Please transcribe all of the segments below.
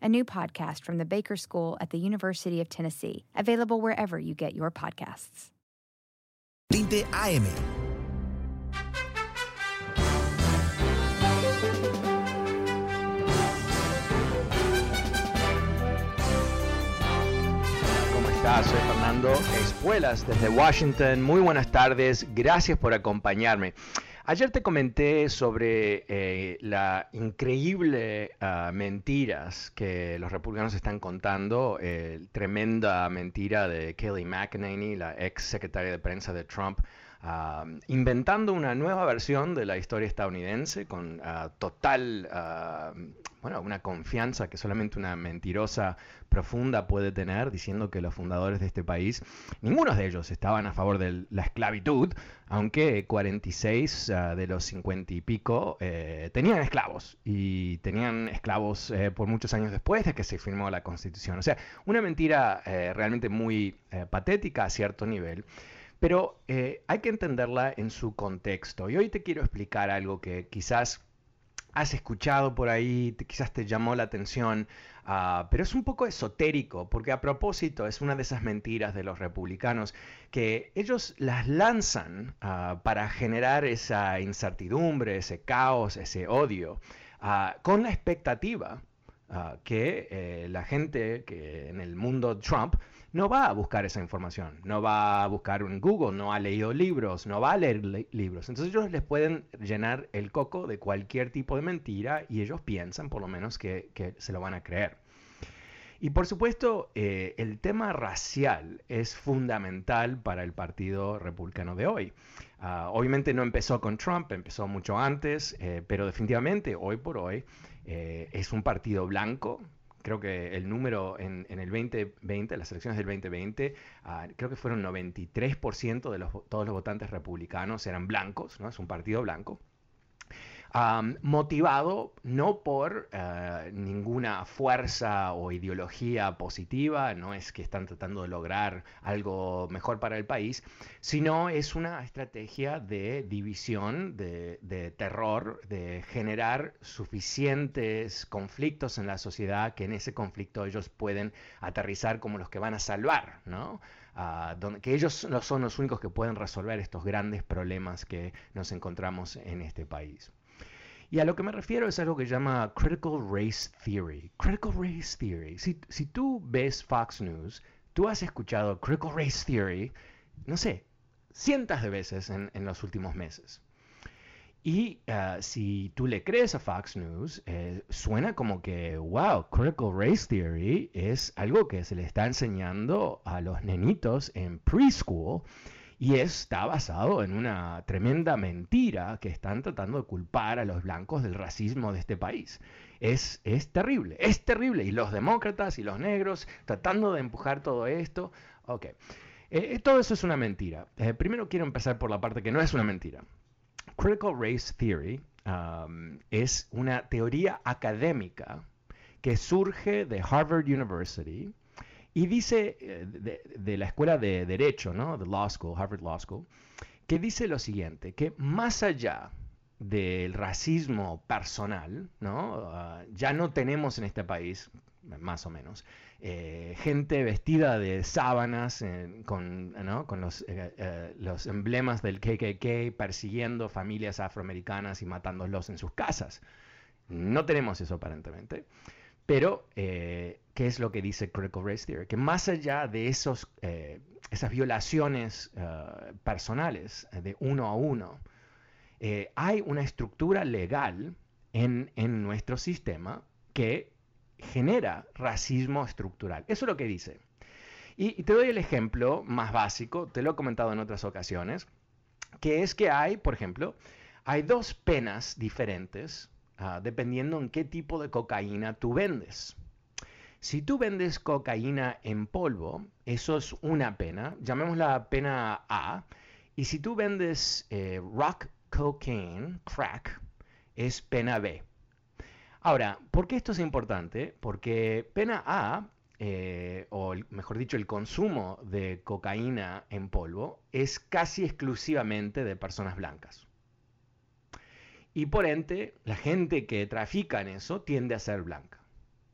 a new podcast from the Baker School at the University of Tennessee, available wherever you get your podcasts. 20 AM. ¿Cómo estás? Soy Fernando Espuelas desde Washington. Muy buenas tardes. Gracias por acompañarme. Ayer te comenté sobre eh, la increíble uh, mentiras que los republicanos están contando, eh, tremenda mentira de Kelly McEnany, la ex secretaria de prensa de Trump, uh, inventando una nueva versión de la historia estadounidense con uh, total, bueno, una confianza que solamente una mentirosa profunda puede tener, diciendo que los fundadores de este país, ninguno de ellos estaban a favor de la esclavitud, aunque 46 de los 50 y pico eh, tenían esclavos y tenían esclavos eh, por muchos años después de que se firmó la Constitución. O sea, una mentira eh, realmente muy patética a cierto nivel. Pero hay que entenderla en su contexto. Y hoy te quiero explicar algo que quizás has escuchado por ahí, quizás te llamó la atención, uh, pero es un poco esotérico, porque a propósito es una de esas mentiras de los republicanos que ellos las lanzan uh, para generar esa incertidumbre, ese caos, ese odio, uh, con la expectativa que eh, la gente que en el mundo Trump no va a buscar esa información, no va a buscar en Google, no ha leído libros, no va a leer libros. Entonces ellos les pueden llenar el coco de cualquier tipo de mentira y ellos piensan por lo menos que, se lo van a creer. Y por supuesto, eh, el tema racial es fundamental para el Partido Republicano de hoy. Uh, obviamente no empezó con Trump, empezó mucho antes, eh, pero definitivamente hoy por hoy eh, es un partido blanco, creo que el número en, en, el 2020, las elecciones del 2020, uh, creo que fueron 93% de los, todos los votantes republicanos eran blancos, ¿no? Es un partido blanco motivado no por eh, ninguna fuerza o ideología positiva, no es que están tratando de lograr algo mejor para el país, sino es una estrategia de división, de, terror, de generar suficientes conflictos en la sociedad que en ese conflicto ellos pueden aterrizar como los que van a salvar, ¿no? Ah, que ellos no son los únicos que pueden resolver estos grandes problemas que nos encontramos en este país. Y a lo que me refiero es algo que llama Critical Race Theory. Critical Race Theory. Si, si tú ves Fox News, tú has escuchado Critical Race Theory, no sé, cientos de veces en, en los últimos meses. Y uh, si tú le crees a Fox News, eh, suena como que, wow, Critical Race Theory es algo que se le está enseñando a los nenitos en preschool y está basado en una tremenda mentira que están tratando de culpar a los blancos del racismo de este país. Es, es terrible, es terrible. Y los demócratas y los negros tratando de empujar todo esto. Ok. Eh, eh, todo eso es una mentira. Eh, primero quiero empezar por la parte que no es una mentira. Critical Race Theory um, es una teoría académica que surge de Harvard University y dice eh, de, la escuela de Derecho, ¿no? The Law School, Harvard Law School, que dice lo siguiente, que más allá del racismo personal, ¿no? Ah, ya no tenemos en este país, más o menos, eh, gente vestida de sábanas con, con los, eh, los, emblemas del KKK persiguiendo familias afroamericanas y matándolos en sus casas. No tenemos eso aparentemente. Pero, eh, ¿qué es lo que dice Critical Race Theory? Que más allá de esos, eh, esas violaciones uh, personales de uno a uno, eh, hay una estructura legal en, en nuestro sistema que genera racismo estructural. Eso es lo que dice. Y, te doy el ejemplo más básico, te lo he comentado en otras ocasiones, que es que hay, por ejemplo, hay dos penas diferentes uh, dependiendo en qué tipo de cocaína tú vendes. Si tú vendes cocaína en polvo, eso es una pena, llamémosla pena A. Y si tú vendes eh, rock cocaine, crack, es pena B. Ahora, ¿por qué esto es importante? Porque pena A, eh, o mejor dicho, el consumo de cocaína en polvo, es casi exclusivamente de personas blancas. Y por ende, la gente que trafica en eso tiende a ser blanca.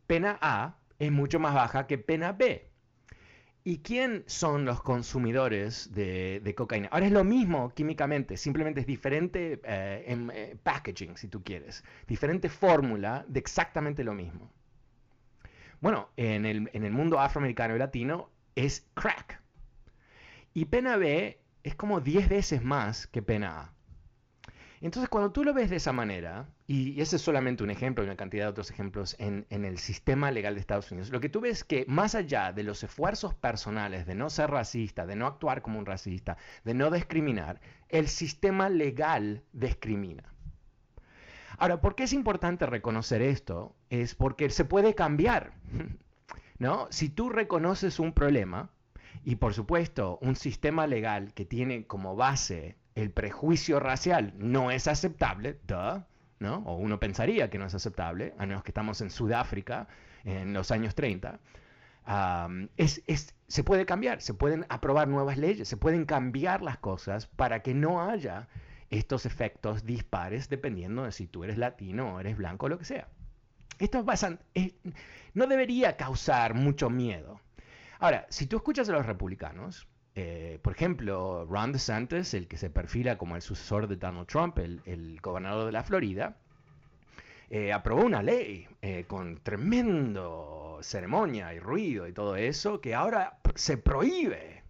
Pena A es mucho más baja que pena B. ¿Y quién son los consumidores de, cocaína? Ahora es lo mismo químicamente, simplemente es diferente eh, en eh, packaging, si tú quieres. Diferente fórmula de exactamente lo mismo. Bueno, en el, en el mundo afroamericano y latino es crack. Y pena B es como 10 veces más que pena A. Entonces, cuando tú lo ves de esa manera, y ese es solamente un ejemplo y una cantidad de otros ejemplos en, el sistema legal de Estados Unidos, lo que tú ves es que más allá de los esfuerzos personales de no ser racista, de no actuar como un racista, de no discriminar, el sistema legal discrimina. Ahora, ¿por qué es importante reconocer esto? Es porque se puede cambiar. ¿no? Si tú reconoces un problema, y por supuesto un sistema legal que tiene como base el prejuicio racial no es aceptable, ¿no? O uno pensaría que no es aceptable, a menos que estamos en Sudáfrica en los años 30. se puede cambiar, se pueden aprobar nuevas leyes, se pueden cambiar las cosas para que no haya estos efectos dispares dependiendo de si tú eres latino o eres blanco o lo que sea. Esto no debería causar mucho miedo. Ahora, si tú escuchas a los republicanos, eh, por ejemplo, Ron DeSantis, el que se perfila como el sucesor de Donald Trump, el, gobernador de la Florida, eh, aprobó una ley eh, con tremendo ceremonia y ruido y todo eso, que ahora se prohíbe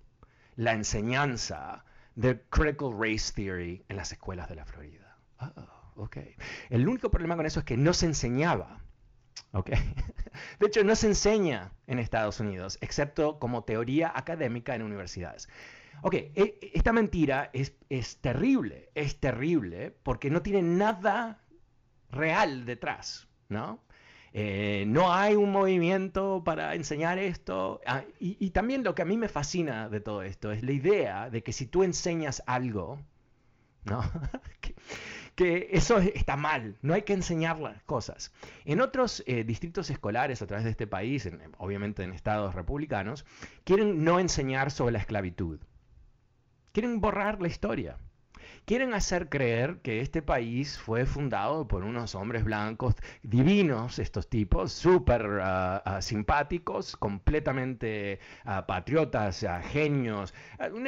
la enseñanza de critical race theory en las escuelas de la Florida. Oh, okay. El único problema con eso es que no se enseñaba De hecho, no se enseña en Estados Unidos, excepto como teoría académica en universidades. Ok, e, esta mentira es, es terrible, es terrible porque no tiene nada real detrás, ¿no? Eh, no hay un movimiento para enseñar esto. Ah, y, y, también lo que a mí me fascina de todo esto es la idea de que si tú enseñas algo, ¿no? que eso está mal, no hay que enseñar las cosas. En otros eh, distritos escolares a través de este país, obviamente en estados republicanos, quieren no enseñar sobre la esclavitud. Quieren borrar la historia. Quieren hacer creer que este país fue fundado por unos hombres blancos divinos, estos tipos, súper ah, ah, simpáticos, completamente ah, patriotas, genios.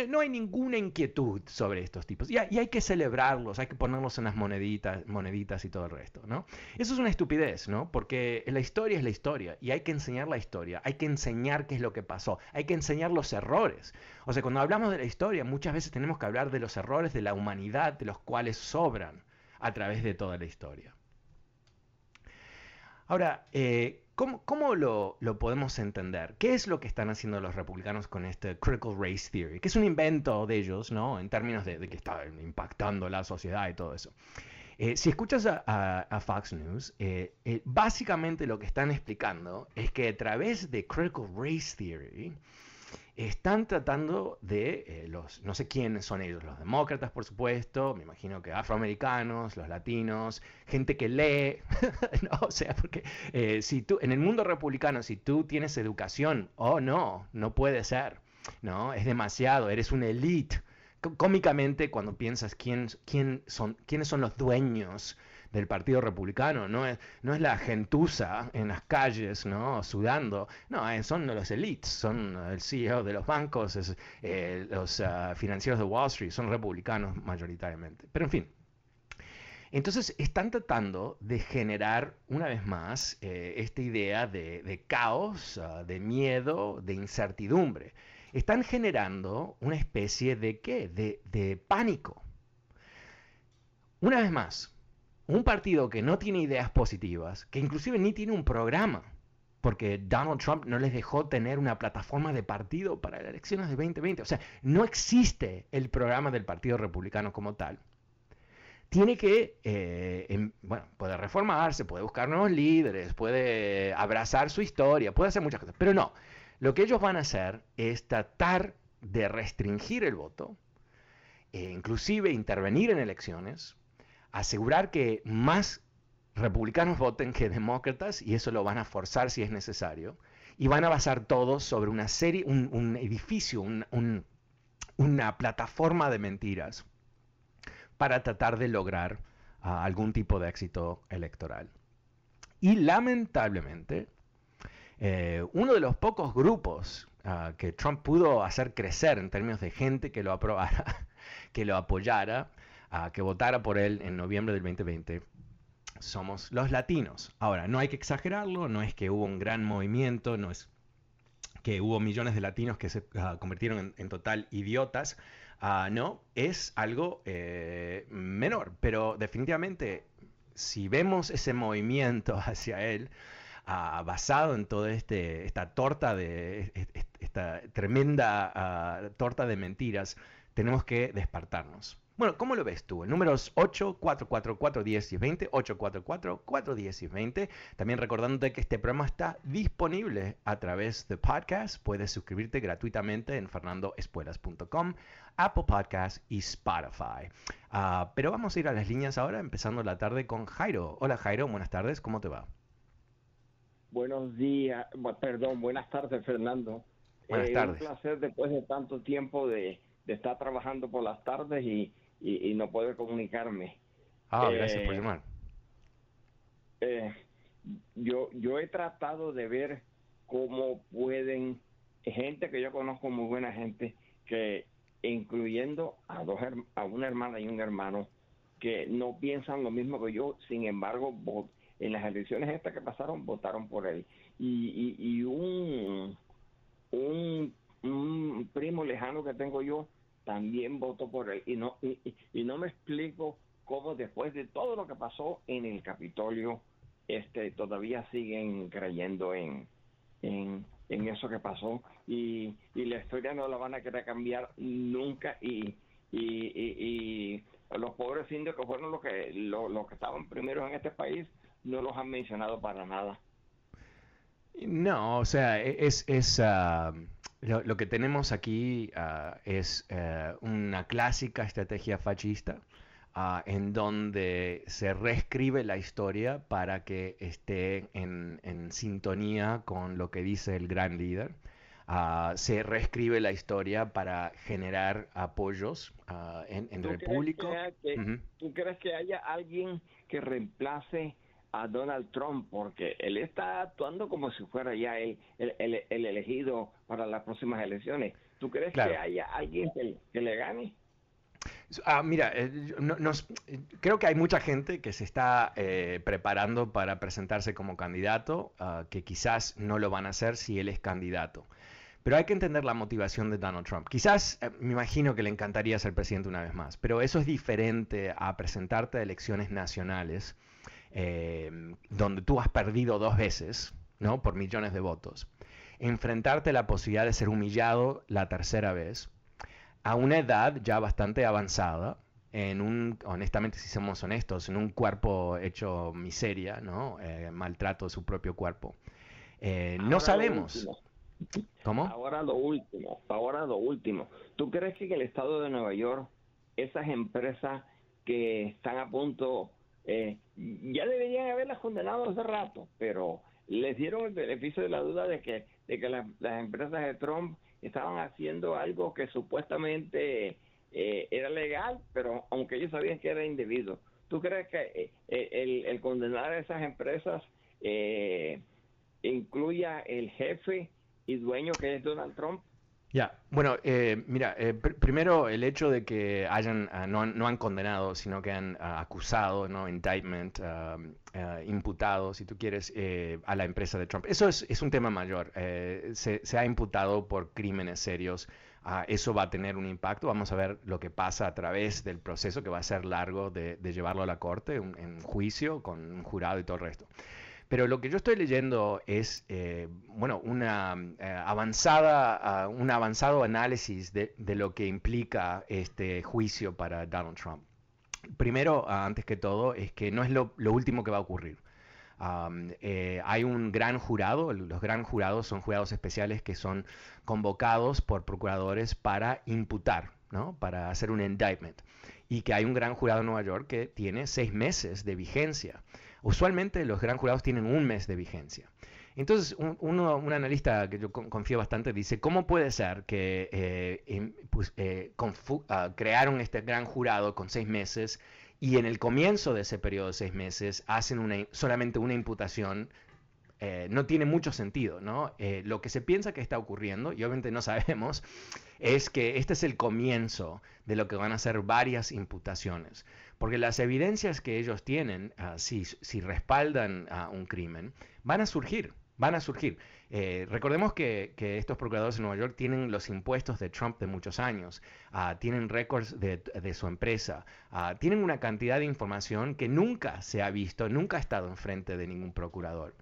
no hay ninguna inquietud sobre estos tipos. Y, hay que celebrarlos, hay que ponerlos en las moneditas, moneditas y todo el resto, ¿no? Eso es una estupidez, ¿no? Porque la historia es la historia y hay que enseñar la historia, hay que enseñar qué es lo que pasó, hay que enseñar los errores. O sea, cuando hablamos de la historia, muchas veces tenemos que hablar de los errores de la humanidad, de los cuales sobran a través de toda la historia. Ahora, eh, ¿cómo, lo, podemos entender? ¿Qué es lo que están haciendo los republicanos con este Critical Race Theory? Que es un invento de ellos, ¿no? En términos de, que está impactando la sociedad y todo eso. Eh, si escuchas a, Fox News, eh, básicamente lo que están explicando es que a través de Critical Race Theory, están tratando de eh, los, no sé quiénes son ellos, los demócratas, por supuesto, me imagino que afroamericanos, los latinos, gente que lee, o sea, porque eh, si tú, en el mundo republicano, si tú tienes educación, oh no, no puede ser, no, es demasiado, eres una elite. Cómicamente, cuando piensas quién, quién son, quiénes son los dueños del Partido Republicano, no es, no es la gentuza en las calles, ¿no? Sudando, no, eh, son los elites, son el CEO de los bancos, eh, los ah, financieros de Wall Street, son republicanos mayoritariamente. Pero en fin, entonces están tratando de generar una vez más eh, esta idea de, caos, ah, de miedo, de incertidumbre. están generando una especie de qué? De, de pánico. Una vez más, un partido que no tiene ideas positivas, que inclusive ni tiene un programa, porque Donald Trump no les dejó tener una plataforma de partido para las elecciones de 2020. O sea, no existe el programa del Partido Republicano como tal. Tiene que, eh, em, bueno, puede reformarse, puede buscar nuevos líderes, puede abrazar su historia, puede hacer muchas cosas, pero no. Lo que ellos van a hacer es tratar de restringir el voto, e inclusive intervenir en elecciones, asegurar que más republicanos voten que demócratas y eso lo van a forzar si es necesario. Y van a basar todo sobre una serie, un, edificio, una plataforma de mentiras para tratar de lograr ah, algún tipo de éxito electoral. Y lamentablemente, eh, uno de los pocos grupos ah, que Trump pudo hacer crecer en términos de gente que lo aprobara, que lo apoyara, ah, que votara por él en noviembre del 2020, somos los latinos. Ahora, no hay que exagerarlo, no es que hubo un gran movimiento, no es que hubo millones de latinos que se ah, convirtieron en, total idiotas, ah, no, es algo eh, menor, pero definitivamente si vemos ese movimiento hacia él, ah, basado en toda este, esta torta de, esta tremenda torta de mentiras, tenemos que despertarnos. Bueno, ¿cómo lo ves tú? El número es 844-410 y 20, 844-410 y 20. También recordándote que este programa está disponible a través de podcast. Puedes suscribirte gratuitamente en fernandoespuelas.com, Apple Podcasts y Spotify. Ah, pero vamos a ir a las líneas ahora, empezando la tarde con Jairo. Hola Jairo, buenas tardes, ¿cómo te va? Buenos días, perdón, buenas tardes Fernando. Buenas tardes. Un placer después de tanto tiempo de, de estar trabajando por las tardes y y, no puedo comunicarme. Ah, gracias por eh, llamar. Eh, yo, yo he tratado de ver cómo pueden, gente que yo conozco muy buena gente, que incluyendo a, dos, a una hermana y un hermano, que no piensan lo mismo que yo, sin embargo, en las elecciones estas que pasaron, votaron por él. Y, y, un, un, un primo lejano que tengo yo también votó por él. Y no, y, no me explico cómo después de todo lo que pasó en el Capitolio, este, todavía siguen creyendo en, en, eso que pasó y, y, la historia no la van a querer cambiar nunca y, y, los pobres indios que fueron los que, los que estaban primero en este país no los han mencionado para nada. No, o sea, e, es, es ah, lo, que tenemos aquí ah, es eh, una clásica estrategia fascista ah, en donde se reescribe la historia para que esté en, sintonía con lo que dice el gran líder. Ah, se reescribe la historia para generar apoyos en, el público. ¿Tú crees que haya alguien que reemplace a Donald Trump porque él está actuando como si fuera ya el, el, elegido para las próximas elecciones. ¿Tú crees que haya alguien que, le gane? Ah, mira, eh, creo que hay mucha gente que se está eh, preparando para presentarse como candidato, ah, que quizás no lo van a hacer si él es candidato. Pero hay que entender la motivación de Donald Trump. Quizás eh, me imagino que le encantaría ser presidente una vez más, pero eso es diferente a presentarte a elecciones nacionales Em, donde tú has perdido dos veces, ¿no? Por millones de votos. Enfrentarte a la posibilidad de ser humillado la tercera vez, a una edad ya bastante avanzada, en un, honestamente, si somos honestos, en un cuerpo hecho miseria, ¿no? Eh, maltrato de su propio cuerpo. Eh, no sabemos. ¿Cómo? Ahora lo último, ahora lo último. ¿Tú crees que en el estado de Nueva York, esas empresas que están a punto eh, ya deberían haberlas condenado hace rato, pero les dieron el beneficio de la duda de que, de que las empresas de Trump estaban haciendo algo que supuestamente eh, era legal, pero aunque ellos sabían que era indebido. ¿Tú crees que eh, el, el, condenar a esas empresas incluya el jefe y dueño que es Donald Trump? Ya, bueno, eh, mira, eh, primero el hecho de que hayan, ah, no, han, no, han, condenado, sino que han ah, acusado, ¿no? Indictment, ah, imputado, si tú quieres, eh, a la empresa de Trump. Eso es, es un tema mayor. Se, se, ha imputado por crímenes serios. eso va a tener un impacto. Vamos a ver lo que pasa a través del proceso, que va a ser largo de, de llevarlo a la corte, un, en juicio, con un jurado y todo el resto. Pero lo que yo estoy leyendo es, eh, bueno, una eh, avanzada, uh, un avanzado análisis de, de, lo que implica este juicio para Donald Trump. Primero, antes que todo, es que no es lo, lo último que va a ocurrir. Eh, hay un gran jurado, los gran jurados son jurados especiales que son convocados por procuradores para imputar, ¿no? para hacer un indictment. Y que hay un gran jurado en Nueva York que tiene seis meses de vigencia. Usualmente los gran jurados tienen un mes de vigencia. Entonces, un, un analista que yo confío bastante dice, ¿cómo puede ser que eh, pues, eh, uh, crearon este gran jurado con seis meses y en el comienzo de ese periodo de seis meses hacen una, solamente una imputación eh, no tiene mucho sentido, ¿no? Lo que se piensa que está ocurriendo, y obviamente no sabemos, es que este es el comienzo de lo que van a ser varias imputaciones. Porque las evidencias que ellos tienen, uh, si, respaldan a un crimen, van a surgir, van a surgir. Eh, recordemos que, estos procuradores en Nueva York tienen los impuestos de Trump de muchos años, uh, tienen récords de, su empresa, uh, tienen una cantidad de información que nunca se ha visto, nunca ha estado enfrente de ningún procurador.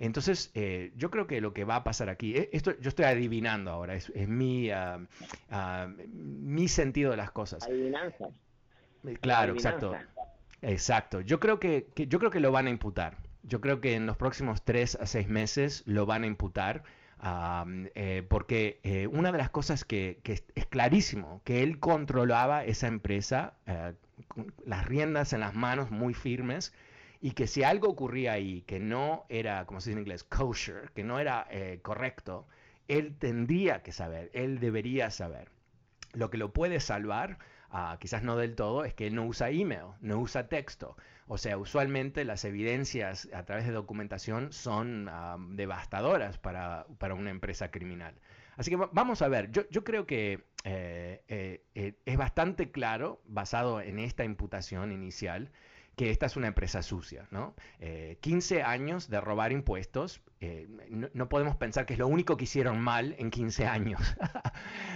Entonces, eh, yo creo que lo que va a pasar aquí, eh, esto yo estoy adivinando ahora, es, mi, uh, mi sentido de las cosas. Adivinanza. Eh, claro, exacto. Exacto. Yo creo que, que, yo creo que lo van a imputar. Yo creo que en los próximos tres a seis meses lo van a imputar. Eh, porque eh, una de las cosas que, que, es clarísimo, que él controlaba esa empresa, uh, con las riendas en las manos muy firmes, y que si algo ocurría ahí que no era, como se dice en inglés, kosher, que no era eh, correcto, él tendría que saber, él debería saber. Lo que lo puede salvar Uh, quizás no del todo, es que él no usa email, no usa texto. O sea, usualmente las evidencias a través de documentación son uh, devastadoras para, para, una empresa criminal. Así que vamos a ver, yo, yo creo que eh, eh, eh, es bastante claro, basado en esta imputación inicial, que esta es una empresa sucia, ¿no? 15 eh, años de robar impuestos, eh, no, no, podemos pensar que es lo único que hicieron mal en 15 años.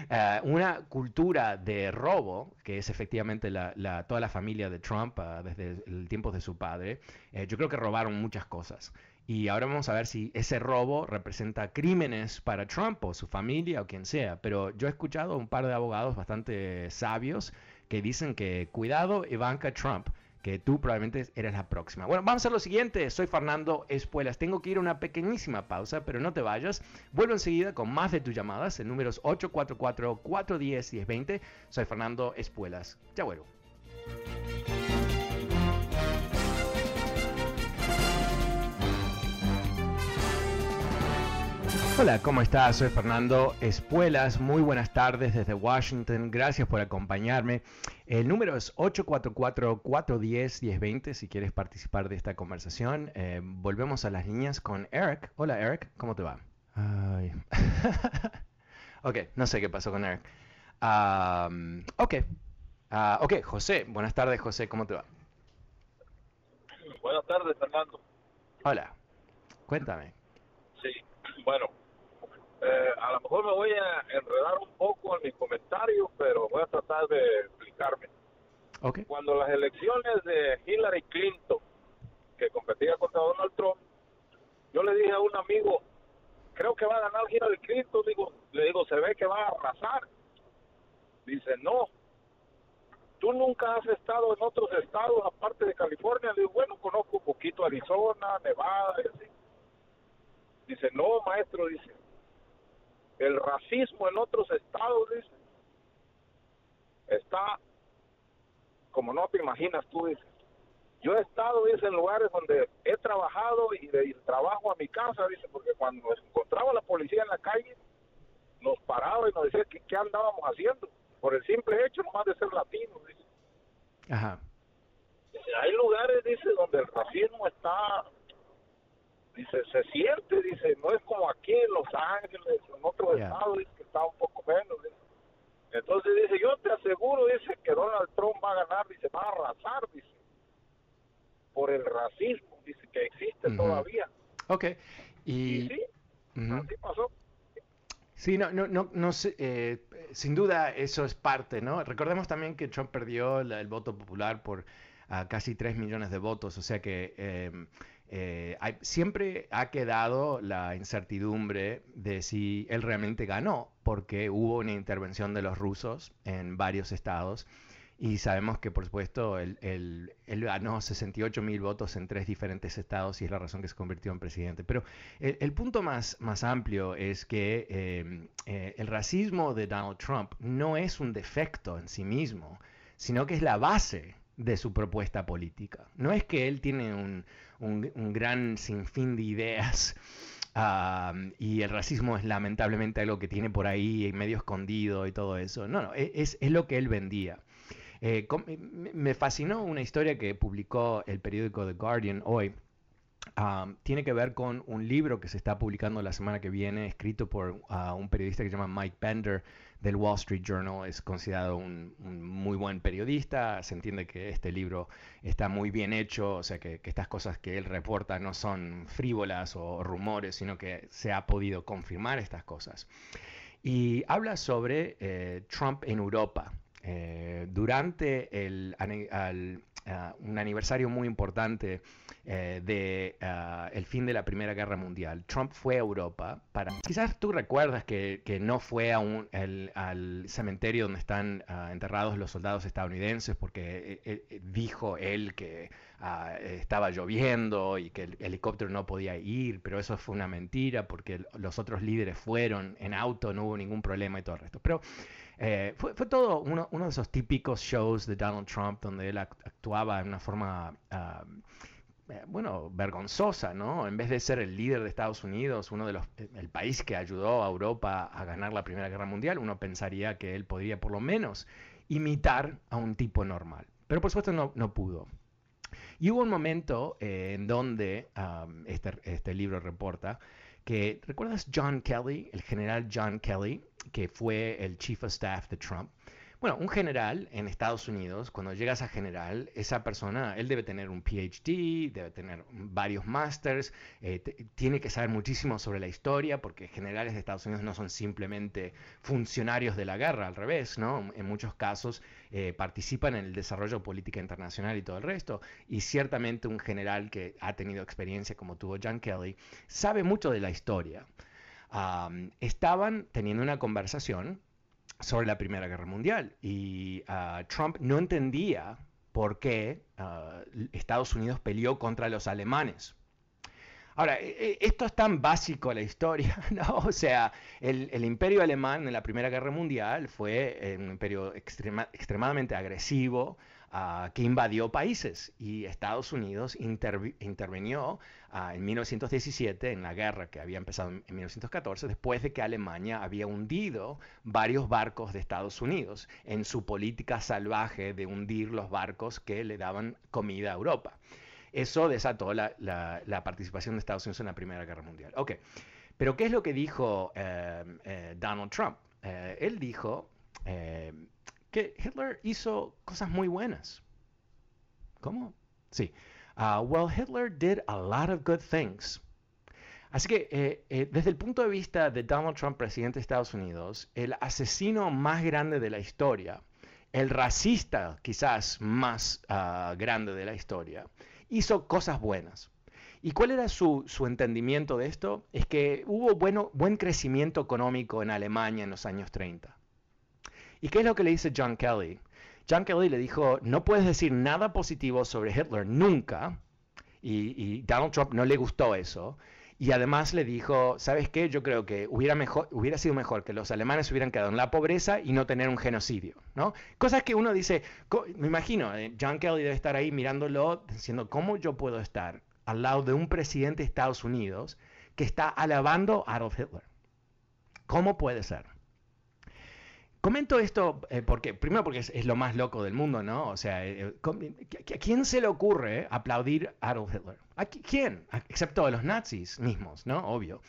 uh, una cultura de robo, que es efectivamente la, la, toda la familia de Trump uh, desde el tiempo de su padre, eh, yo creo que robaron muchas cosas. Y ahora vamos a ver si ese robo representa crímenes para Trump o su familia o quien sea. Pero yo he escuchado un par de abogados bastante sabios que dicen que cuidado Ivanka Trump que tú probablemente eres la próxima. Bueno, vamos a lo siguiente. Soy Fernando Espuelas. Tengo que ir a una pequeñísima pausa, pero no te vayas. Vuelvo enseguida con más de tus llamadas en números 844-410-1020. Soy Fernando Espuelas. Ya vuelvo. Hola, ¿cómo estás? Soy Fernando Espuelas. Muy buenas tardes desde Washington. Gracias por acompañarme. El número es 844-410-1020 si quieres participar de esta conversación. Eh, volvemos a las líneas con Eric. Hola Eric, ¿cómo te va? Ay. ok, no sé qué pasó con Eric. Um, ok, uh, ok, José. Buenas tardes, José, ¿cómo te va? Buenas tardes, Fernando. Hola, cuéntame. Sí, bueno, eh, a lo mejor me voy a enredar un poco en mis comentarios, pero voy a tratar de explicarme. Okay. Cuando las elecciones de Hillary Clinton, que competía contra Donald Trump, yo le dije a un amigo, creo que va a ganar Hillary Clinton, digo, le digo, se ve que va a arrasar. Dice, no, tú nunca has estado en otros estados aparte de California. Le digo, bueno, conozco un poquito Arizona, Nevada y así. Dice, no, maestro, dice, el racismo en otros estados, dice, está como no te imaginas tú, dice. Yo he estado, dice, en lugares donde he trabajado y de trabajo a mi casa, dice, porque cuando nos encontraba la policía en la calle, nos paraba y nos decía que qué andábamos haciendo, por el simple hecho nomás de ser latinos, dice. Ajá. Hay lugares, dice, donde el racismo está dice, se siente, dice, no es como aquí en Los Ángeles, en otros yeah. estados, dice, estaba un poco menos. Entonces dice, yo te aseguro, dice, que Donald Trump va a ganar, dice, va a arrasar, dice, por el racismo, dice, que existe todavía. Ok. Y, sí, así pasó. Sí, no, no, no, no eh, sin duda eso es parte, ¿no? Recordemos también que Trump perdió el voto popular por ah, casi 3 millones de votos, o sea que em, eh, siempre ha quedado la incertidumbre de si él realmente ganó, porque hubo una intervención de los rusos en varios estados y sabemos que, por supuesto, él, ganó 68 mil votos en tres diferentes estados y es la razón que se convirtió en presidente. Pero el, punto más, más amplio es que em, eh, el racismo de Donald Trump no es un defecto en sí mismo, sino que es la base de su propuesta política. No es que él tiene un, un, gran sinfín de ideas y el racismo es lamentablemente algo que tiene por ahí medio escondido y todo eso. No, no, e, es, es lo que él vendía. Eh, me fascinó una historia que publicó el periódico The Guardian hoy. tiene que ver con un libro que se está publicando la semana que viene, escrito por ah, un periodista que se llama Mike Bender del Wall Street Journal. Es considerado un, muy buen periodista. Se entiende que este libro está muy bien hecho, o sea que, estas cosas que él reporta no son frívolas o rumores, sino que se ha podido confirmar estas cosas. Y habla sobre eh, Trump en Europa. Eh, durante el, ah, un aniversario muy importante del eh, de ah, el fin de la Primera Guerra Mundial, Trump fue a Europa para... Quizás tú recuerdas que, no fue a un, al cementerio donde están ah, enterrados los soldados estadounidenses porque eh, dijo él que estaba lloviendo y que el helicóptero no podía ir, pero eso fue una mentira porque los otros líderes fueron en auto, no hubo ningún problema y todo el resto. Pero eh, fue, todo uno, de esos típicos shows de Donald Trump donde él actuaba de una forma, eh, bueno, vergonzosa, ¿no? En vez de ser el líder de Estados Unidos, uno de los, eh, el país que ayudó a Europa a ganar la Primera Guerra Mundial, uno pensaría que él podría por lo menos imitar a un tipo normal. Pero por supuesto no, no pudo. Y hubo un momento en donde, este, este libro reporta, que, ¿recuerdas John Kelly, el general John Kelly, que fue el chief of staff de Trump? Bueno, un general en Estados Unidos, cuando llegas a general, esa persona, él debe tener un PhD, debe tener varios masters, eh, tiene que saber muchísimo sobre la historia, porque generales de Estados Unidos no son simplemente funcionarios de la guerra, al revés, ¿no? En muchos casos eh, participan en el desarrollo política internacional y todo el resto. Y ciertamente un general que ha tenido experiencia como tuvo John Kelly, sabe mucho de la historia. estaban teniendo una conversación sobre la Primera Guerra Mundial. Y ah, Trump no entendía por qué ah, Estados Unidos peleó contra los alemanes. Ahora, e, e, esto es tan básico la historia, ¿no? O sea, el, imperio alemán en la Primera Guerra Mundial fue eh, un imperio extremadamente agresivo, que invadió países y Estados Unidos intervino en 1917 en la guerra que había empezado en, 1914 después de que Alemania había hundido varios barcos de Estados Unidos en su política salvaje de hundir los barcos que le daban comida a Europa. Eso desató la, participación de Estados Unidos en la Primera Guerra Mundial. Ok, pero ¿qué es lo que dijo eh, eh, Donald Trump? Eh, él dijo que Hitler hizo cosas muy buenas. ¿Cómo? Sí. Uh, well, Hitler did a lot of good things. Así que eh, eh, desde el punto de vista de Donald Trump, presidente de Estados Unidos, el asesino más grande de la historia, el racista quizás más uh, grande de la historia, hizo cosas buenas. ¿Y cuál era su, su, entendimiento de esto? Es que hubo bueno, buen crecimiento económico en Alemania en los años 30. ¿Y qué es lo que le dice John Kelly? John Kelly le dijo, no puedes decir nada positivo sobre Hitler nunca. Y, Donald Trump no le gustó eso. Y además le dijo, ¿sabes qué? Yo creo que hubiera, sido mejor que los alemanes hubieran quedado en la pobreza y no tener un genocidio, ¿no? Cosas que uno dice, me imagino, eh, John Kelly debe estar ahí mirándolo, diciendo, ¿cómo yo puedo estar al lado de un presidente de Estados Unidos que está alabando a Adolf Hitler? ¿Cómo puede ser? Comento esto eh, porque, primero porque es, lo más loco del mundo, ¿no? O sea, eh, eh, ¿a quién se le ocurre aplaudir a Adolf Hitler? ¿A quién? Excepto a los nazis mismos, ¿no? Obvio.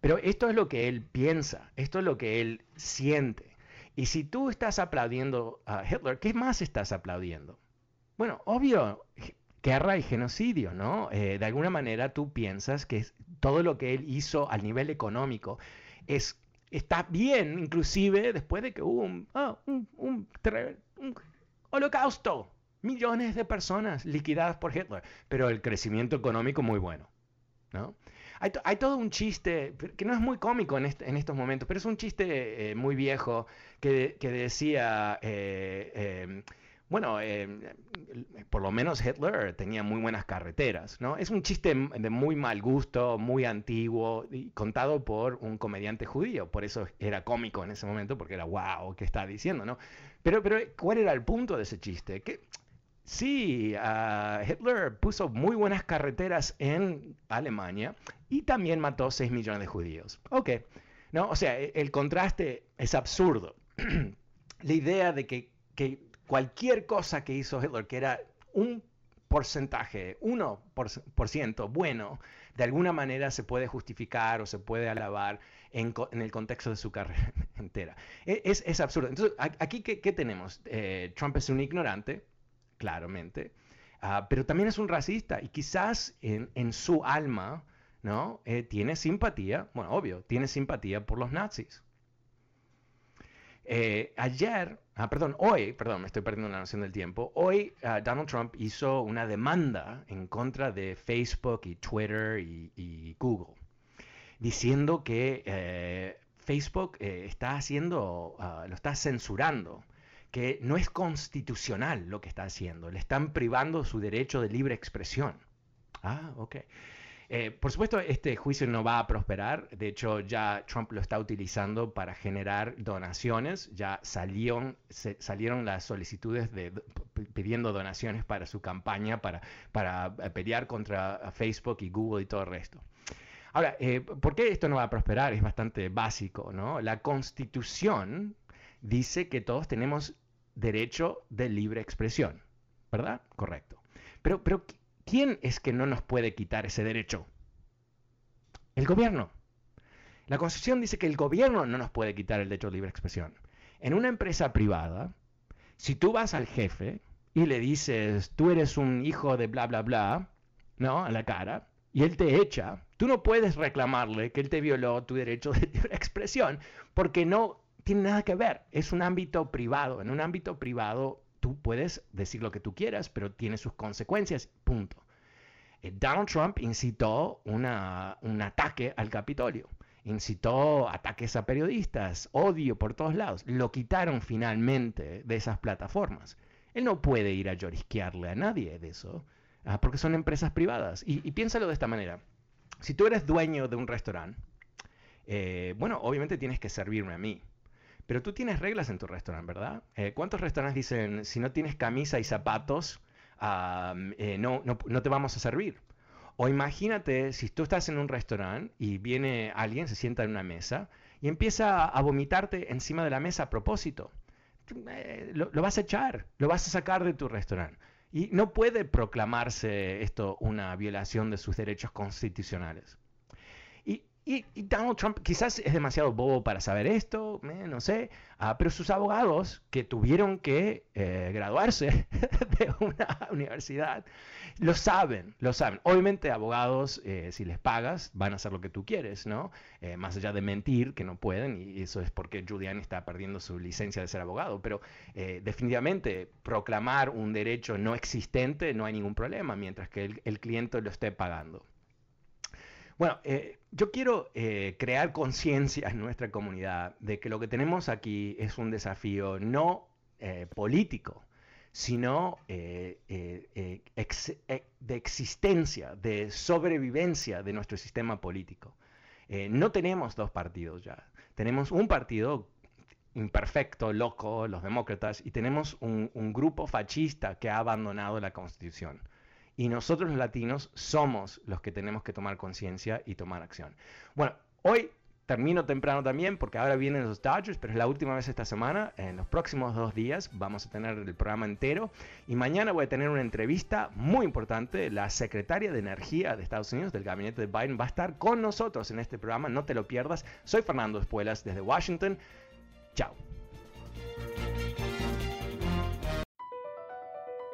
Pero esto es lo que él piensa, esto es lo que él siente. Y si tú estás aplaudiendo a Hitler, ¿qué más estás aplaudiendo? Bueno, obvio, guerra y genocidio, ¿no? De alguna manera tú piensas que todo lo que él hizo al nivel económico es, está bien, inclusive después de que hubo un, ah, un holocausto, millones de personas liquidadas por Hitler, pero el crecimiento económico muy bueno, ¿no? Hay, todo un chiste, que no es muy cómico en, estos momentos, pero es un chiste eh, muy viejo que, decía, eh, em, bueno, em, por lo menos Hitler tenía muy buenas carreteras, ¿no? Es un chiste de muy mal gusto, muy antiguo, y contado por un comediante judío, por eso era cómico en ese momento, porque era wow, ¿qué está diciendo, no? Pero, pero, ¿cuál era el punto de ese chiste? Que Sí, uh, Hitler puso muy buenas carreteras en Alemania y también mató 6 millones de judíos. Ok, ¿no? O sea, e, el contraste es absurdo. La idea de que, cualquier cosa que hizo Hitler, que era un porcentaje, 1% bueno, de alguna manera se puede justificar o se puede alabar en, el contexto de su carrera entera. E, es, absurdo. Entonces, aquí, ¿qué, tenemos? Eh, Trump es un ignorante, claramente, ah, pero también es un racista y quizás en, su alma, ¿no? Eh, tiene simpatía, bueno, obvio, tiene simpatía por los nazis. Eh, ayer, ah, perdón, hoy, perdón, me estoy perdiendo la noción del tiempo, hoy ah, Donald Trump hizo una demanda en contra de Facebook y Twitter y, Google, diciendo que eh, Facebook está haciendo, lo está censurando que no es constitucional lo que está haciendo, le están privando su derecho de libre expresión. Ah, ok. Eh, por supuesto, este juicio no va a prosperar. De hecho, ya Trump lo está utilizando para generar donaciones. Ya salieron, salieron las solicitudes de, pidiendo donaciones para su campaña, para, para eh, pelear contra Facebook y Google y todo el resto. Ahora, eh, ¿por qué esto no va a prosperar? Es bastante básico, ¿no? La constitución dice que todos tenemos derecho de libre expresión, ¿verdad? Correcto. Pero, pero ¿quién es que no nos puede quitar ese derecho? El gobierno. La Constitución dice que el gobierno no nos puede quitar el derecho de libre expresión. En una empresa privada, si tú vas al jefe y le dices, tú eres un hijo de bla, bla, bla, ¿no? A la cara, y él te echa, tú no puedes reclamarle que él te violó tu derecho de libre expresión, porque no tiene nada que ver, es un ámbito privado. En un ámbito privado tú puedes decir lo que tú quieras, pero tiene sus consecuencias, punto. Eh, Donald Trump incitó un ataque al Capitolio, incitó ataques a periodistas, odio por todos lados. Lo quitaron finalmente de esas plataformas. Él no puede ir a llorisquearle a nadie de eso, ah, porque son empresas privadas. Y, piénsalo de esta manera. Si tú eres dueño de un restaurante, eh, bueno, obviamente tienes que servirme a mí. Pero tú tienes reglas en tu restaurante, ¿verdad? Eh, ¿Cuántos restaurantes dicen, si no tienes camisa y zapatos, eh, no, no, te vamos a servir? O imagínate si tú estás en un restaurante y viene alguien, se sienta en una mesa y empieza a vomitarte encima de la mesa a propósito. Eh, lo, lo, vas a echar, lo vas a sacar de tu restaurante. Y no puede proclamarse esto una violación de sus derechos constitucionales. Y, Donald Trump quizás es demasiado bobo para saber esto, eh, no sé, ah, pero sus abogados que tuvieron que eh, graduarse de una universidad, lo saben, lo saben. Obviamente abogados, eh, si les pagas, van a hacer lo que tú quieres, ¿no? más allá de mentir, que no pueden, y eso es porque Giuliani está perdiendo su licencia de ser abogado, pero definitivamente proclamar un derecho no existente no hay ningún problema, mientras que el, el cliente lo esté pagando. Bueno, eh, yo quiero eh, crear conciencia en nuestra comunidad de que lo que tenemos aquí es un desafío no eh, político, sino de existencia, de sobrevivencia de nuestro sistema político. no tenemos dos partidos ya, tenemos un partido imperfecto, loco, los demócratas, y tenemos un grupo fascista que ha abandonado la constitución. Y nosotros los latinos somos los que tenemos que tomar conciencia y tomar acción. Bueno, hoy termino temprano también porque ahora vienen los Dodgers, pero es la última vez esta semana. En los próximos dos días vamos a tener el programa entero y mañana voy a tener una entrevista muy importante. La secretaria de Energía de Estados Unidos del gabinete de Biden va a estar con nosotros en este programa, no te lo pierdas. Soy Fernando Espuelas desde Washington. Chao.